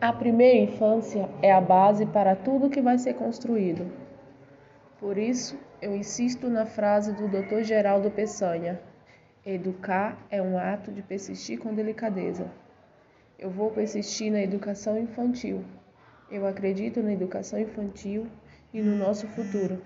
A primeira infância é a base para tudo que vai ser construído. Por isso, eu insisto na frase do Dr. Geraldo Peçanha: educar é um ato de persistir com delicadeza. Eu vou persistir na educação infantil. Eu acredito na educação infantil e no nosso futuro.